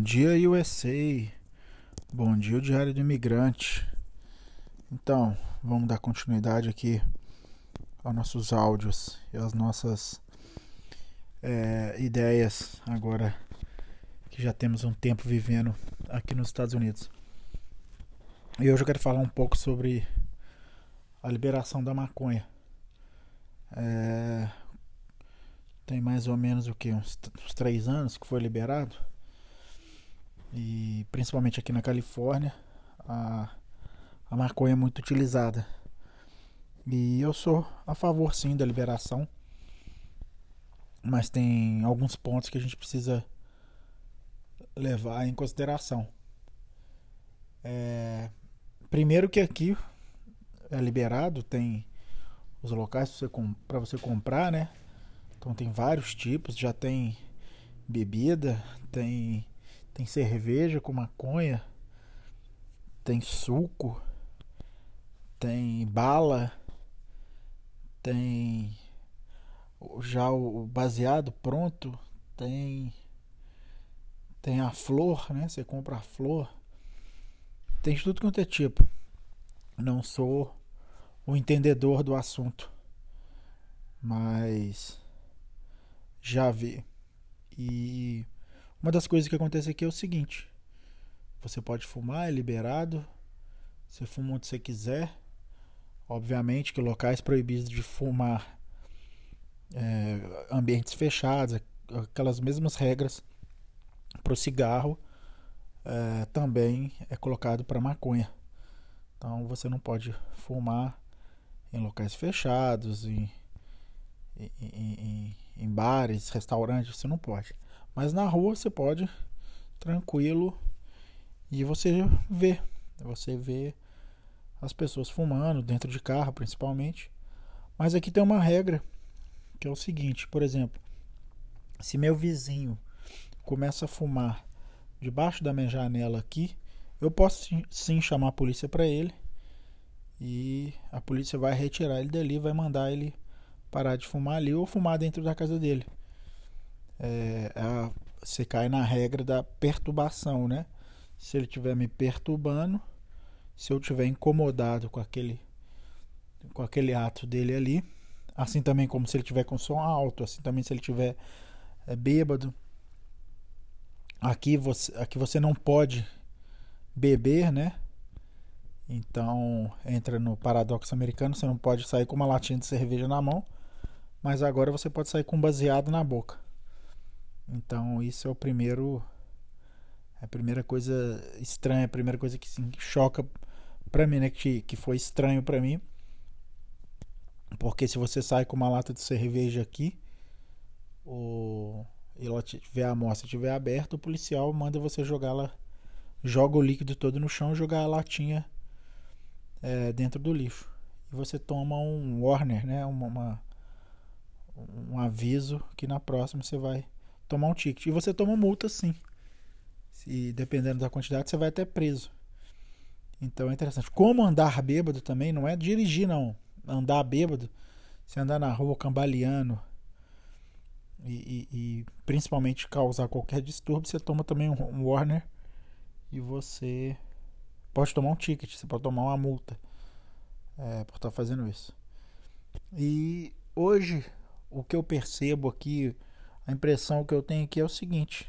Bom dia, USA. Bom dia, o Diário do Imigrante. Então, vamos dar continuidade aqui aos nossos áudios e às nossas é, ideias agora que já temos um tempo vivendo aqui nos Estados Unidos. E hoje eu quero falar um pouco sobre a liberação da maconha. É, tem mais ou menos o que? Uns, uns três anos que foi liberado. E principalmente aqui na Califórnia, a, a maconha é muito utilizada. E eu sou a favor sim da liberação. Mas tem alguns pontos que a gente precisa levar em consideração. É, primeiro que aqui é liberado, tem os locais para você, você comprar, né? Então tem vários tipos, já tem bebida, tem tem cerveja com maconha, tem suco, tem bala, tem já o baseado pronto, tem tem a flor, né? Você compra a flor. Tem de tudo quanto é tipo. Não sou o entendedor do assunto, mas já vi. E uma das coisas que acontece aqui é o seguinte: você pode fumar, é liberado, você fuma onde você quiser. Obviamente que locais proibidos de fumar, é, ambientes fechados, aquelas mesmas regras para o cigarro é, também é colocado para maconha. Então você não pode fumar em locais fechados, em, em, em, em bares, restaurantes, você não pode. Mas na rua você pode tranquilo e você vê, você vê as pessoas fumando dentro de carro, principalmente. Mas aqui tem uma regra que é o seguinte, por exemplo, se meu vizinho começa a fumar debaixo da minha janela aqui, eu posso sim chamar a polícia para ele e a polícia vai retirar ele dali, vai mandar ele parar de fumar ali ou fumar dentro da casa dele é, a, você cai na regra da perturbação, né? Se ele estiver me perturbando, se eu estiver incomodado com aquele, com aquele ato dele ali, assim também como se ele tiver com som alto, assim também se ele tiver é, bêbado. Aqui você, aqui você não pode beber, né? Então entra no paradoxo americano, você não pode sair com uma latinha de cerveja na mão, mas agora você pode sair com um baseado na boca. Então isso é o primeiro a primeira coisa estranha, a primeira coisa que assim, choca para mim, né, que, que foi estranho para mim. Porque se você sai com uma lata de cerveja aqui, o e ela tiver a amostra estiver aberta, o policial manda você jogar lá, joga o líquido todo no chão, jogar a latinha é, dentro do lixo. E você toma um warner, né, uma, uma um aviso que na próxima você vai tomar um ticket. E você toma multa sim. Se dependendo da quantidade, você vai até preso. Então é interessante. Como andar bêbado também não é dirigir, não. Andar bêbado, se andar na rua cambaleando e, e, e, principalmente causar qualquer distúrbio, você toma também um, um Warner e você pode tomar um ticket, você pode tomar uma multa é, por estar fazendo isso. E hoje, o que eu percebo aqui a impressão que eu tenho aqui é o seguinte: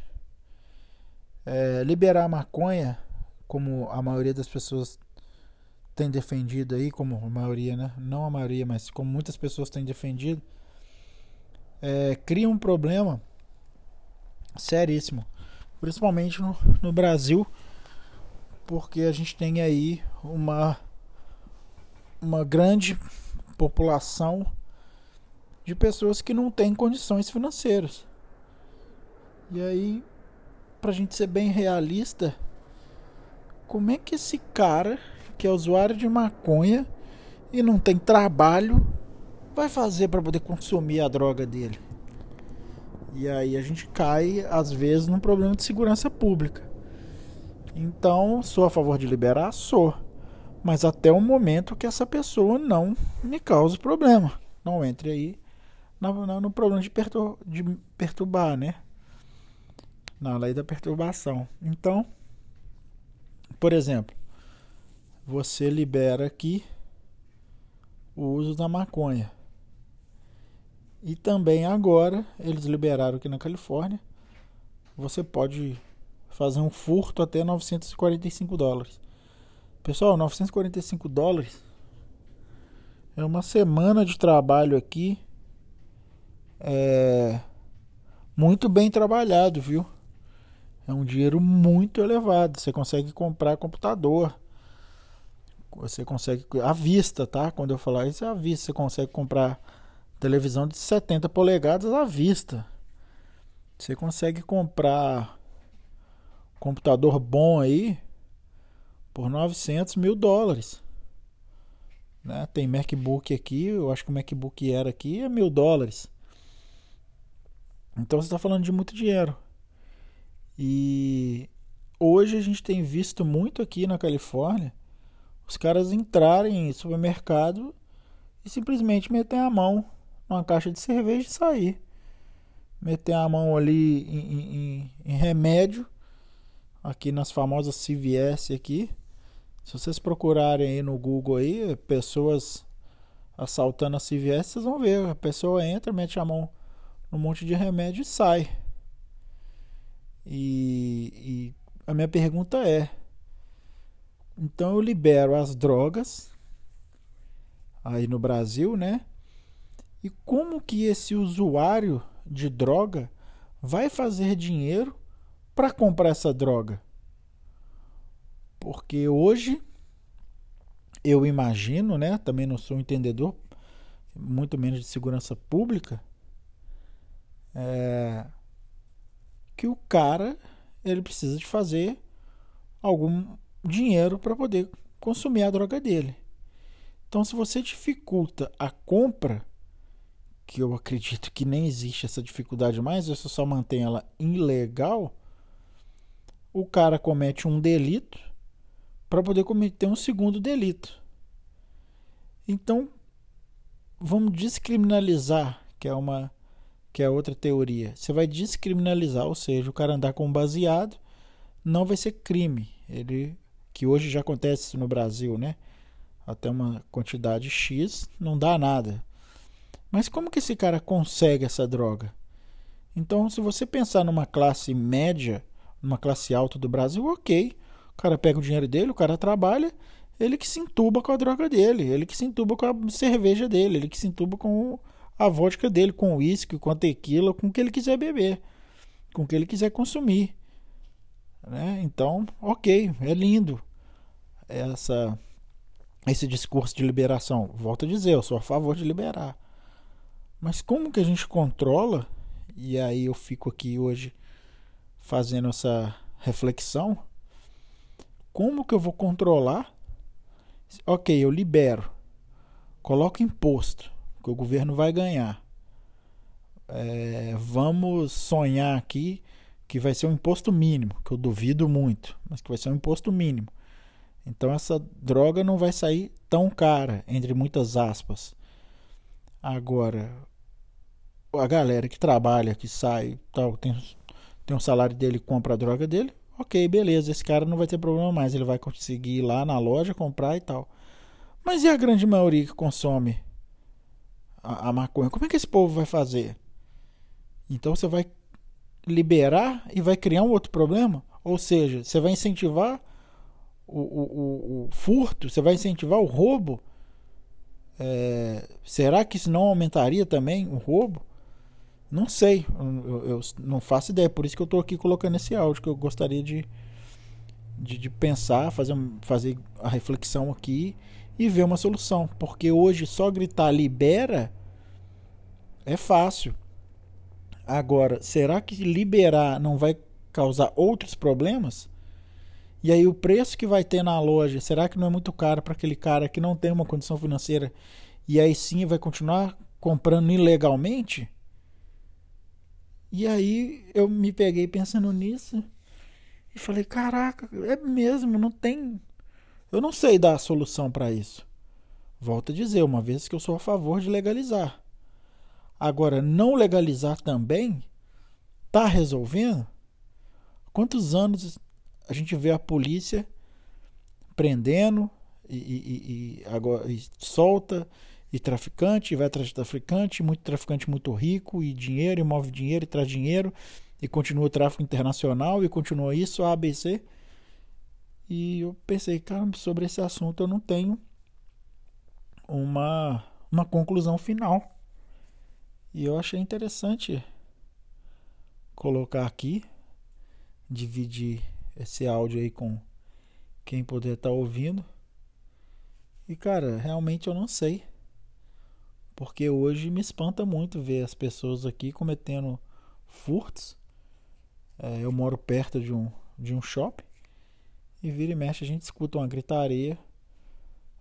é, liberar a maconha, como a maioria das pessoas tem defendido aí, como a maioria, né? Não a maioria, mas como muitas pessoas têm defendido, é, cria um problema seríssimo, principalmente no, no Brasil, porque a gente tem aí uma uma grande população de pessoas que não têm condições financeiras. E aí, pra gente ser bem realista, como é que esse cara, que é usuário de maconha e não tem trabalho, vai fazer para poder consumir a droga dele? E aí a gente cai, às vezes, num problema de segurança pública. Então, sou a favor de liberar? Sou. Mas até o momento que essa pessoa não me cause problema. Não entre aí no, problema de, pertur de perturbar, né? Na lei da perturbação. Então, por exemplo, você libera aqui o uso da maconha. E também agora, eles liberaram aqui na Califórnia, você pode fazer um furto até 945 dólares. Pessoal, 945 dólares é uma semana de trabalho aqui. É muito bem trabalhado, viu? É um dinheiro muito elevado. Você consegue comprar computador. Você consegue à vista, tá? Quando eu falar isso é à vista, você consegue comprar televisão de 70 polegadas à vista. Você consegue comprar computador bom aí por 900 mil dólares. Né? Tem MacBook aqui, eu acho que o MacBook era aqui é mil dólares. Então você está falando de muito dinheiro. E hoje a gente tem visto muito aqui na Califórnia os caras entrarem em supermercado e simplesmente meter a mão numa caixa de cerveja e sair. Meter a mão ali em, em, em remédio, aqui nas famosas CVS aqui se vocês procurarem aí no Google aí, pessoas assaltando a CVS, vocês vão ver. A pessoa entra, mete a mão num monte de remédio e sai. E, e a minha pergunta é: então eu libero as drogas aí no Brasil, né? E como que esse usuário de droga vai fazer dinheiro para comprar essa droga? Porque hoje eu imagino, né, também não sou um entendedor, muito menos de segurança pública, é, que o cara ele precisa de fazer algum dinheiro para poder consumir a droga dele. Então, se você dificulta a compra, que eu acredito que nem existe essa dificuldade mais, você só mantém ela ilegal, o cara comete um delito para poder cometer um segundo delito. Então, vamos descriminalizar, que é uma que é outra teoria. Você vai descriminalizar, ou seja, o cara andar com baseado não vai ser crime. Ele que hoje já acontece no Brasil, né? Até uma quantidade X não dá nada. Mas como que esse cara consegue essa droga? Então, se você pensar numa classe média, numa classe alta do Brasil, ok. O cara pega o dinheiro dele, o cara trabalha, ele que se entuba com a droga dele, ele que se entuba com a cerveja dele, ele que se entuba com a vodka dele, com uísque, com tequila, com o que ele quiser beber, com o que ele quiser consumir. Né? Então, ok, é lindo essa esse discurso de liberação. Volto a dizer, eu sou a favor de liberar. Mas como que a gente controla? E aí eu fico aqui hoje fazendo essa reflexão como que eu vou controlar? Ok, eu libero, coloco imposto, que o governo vai ganhar. É, vamos sonhar aqui que vai ser um imposto mínimo, que eu duvido muito, mas que vai ser um imposto mínimo. Então essa droga não vai sair tão cara, entre muitas aspas. Agora, a galera que trabalha, que sai, tal, tem, tem um salário dele, compra a droga dele, Ok, beleza, esse cara não vai ter problema mais, ele vai conseguir ir lá na loja comprar e tal. Mas e a grande maioria que consome a, a maconha? Como é que esse povo vai fazer? Então você vai liberar e vai criar um outro problema? Ou seja, você vai incentivar o, o, o, o furto, você vai incentivar o roubo? É, será que isso não aumentaria também o roubo? Não sei, eu, eu, não faço ideia, por isso que eu estou aqui colocando esse áudio que eu gostaria de, de, de, pensar, fazer, fazer a reflexão aqui e ver uma solução. Porque hoje só gritar libera é fácil. Agora, será que liberar não vai causar outros problemas? E aí o preço que vai ter na loja, será que não é muito caro para aquele cara que não tem uma condição financeira e aí sim vai continuar comprando ilegalmente? E aí eu me peguei pensando nisso e falei: caraca, é mesmo, não tem. Eu não sei dar a solução para isso. Volto a dizer, uma vez que eu sou a favor de legalizar. Agora, não legalizar também tá resolvendo? Quantos anos a gente vê a polícia prendendo e, e, e agora e solta e traficante, e vai atrás de traficante, muito traficante muito rico, e dinheiro, e move dinheiro, e traz dinheiro, e continua o tráfico internacional, e continua isso, A, B, C. E eu pensei, cara, sobre esse assunto eu não tenho uma, uma conclusão final. E eu achei interessante colocar aqui, dividir esse áudio aí com quem puder estar tá ouvindo. E cara, realmente eu não sei. Porque hoje me espanta muito ver as pessoas aqui cometendo furtos. É, eu moro perto de um, de um shopping. E vira e mexe a gente escuta uma gritaria.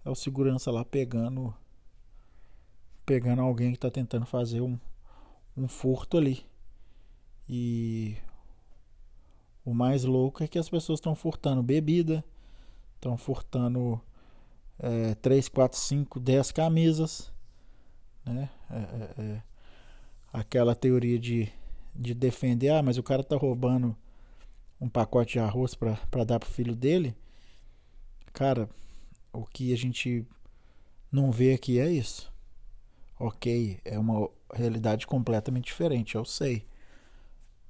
É o segurança lá pegando. Pegando alguém que está tentando fazer um, um furto ali. E o mais louco é que as pessoas estão furtando bebida, estão furtando é, 3, 4, 5, 10 camisas. Né? É, é, é, aquela teoria de, de defender, ah, mas o cara tá roubando um pacote de arroz para dar pro filho dele. Cara, o que a gente não vê aqui é isso. Ok, é uma realidade completamente diferente, eu sei.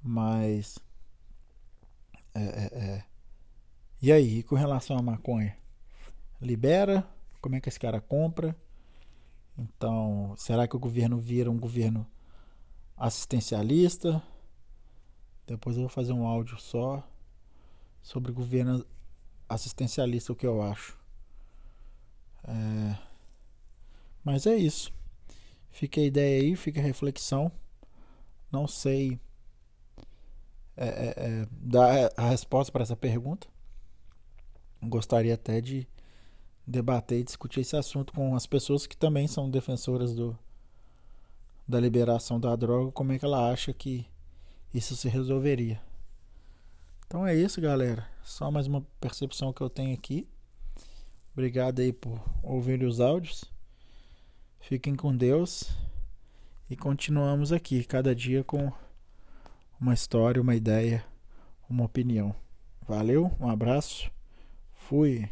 Mas. É, é, é. E aí, com relação à maconha? Libera? Como é que esse cara compra? Então, será que o governo vira um governo assistencialista? Depois eu vou fazer um áudio só sobre governo assistencialista, o que eu acho. É... Mas é isso. Fica a ideia aí, fica a reflexão. Não sei é, é, é, dar a resposta para essa pergunta. Gostaria até de debater e discutir esse assunto com as pessoas que também são defensoras do, da liberação da droga, como é que ela acha que isso se resolveria. Então é isso, galera. Só mais uma percepção que eu tenho aqui. Obrigado aí por ouvir os áudios. Fiquem com Deus e continuamos aqui, cada dia com uma história, uma ideia, uma opinião. Valeu, um abraço, fui.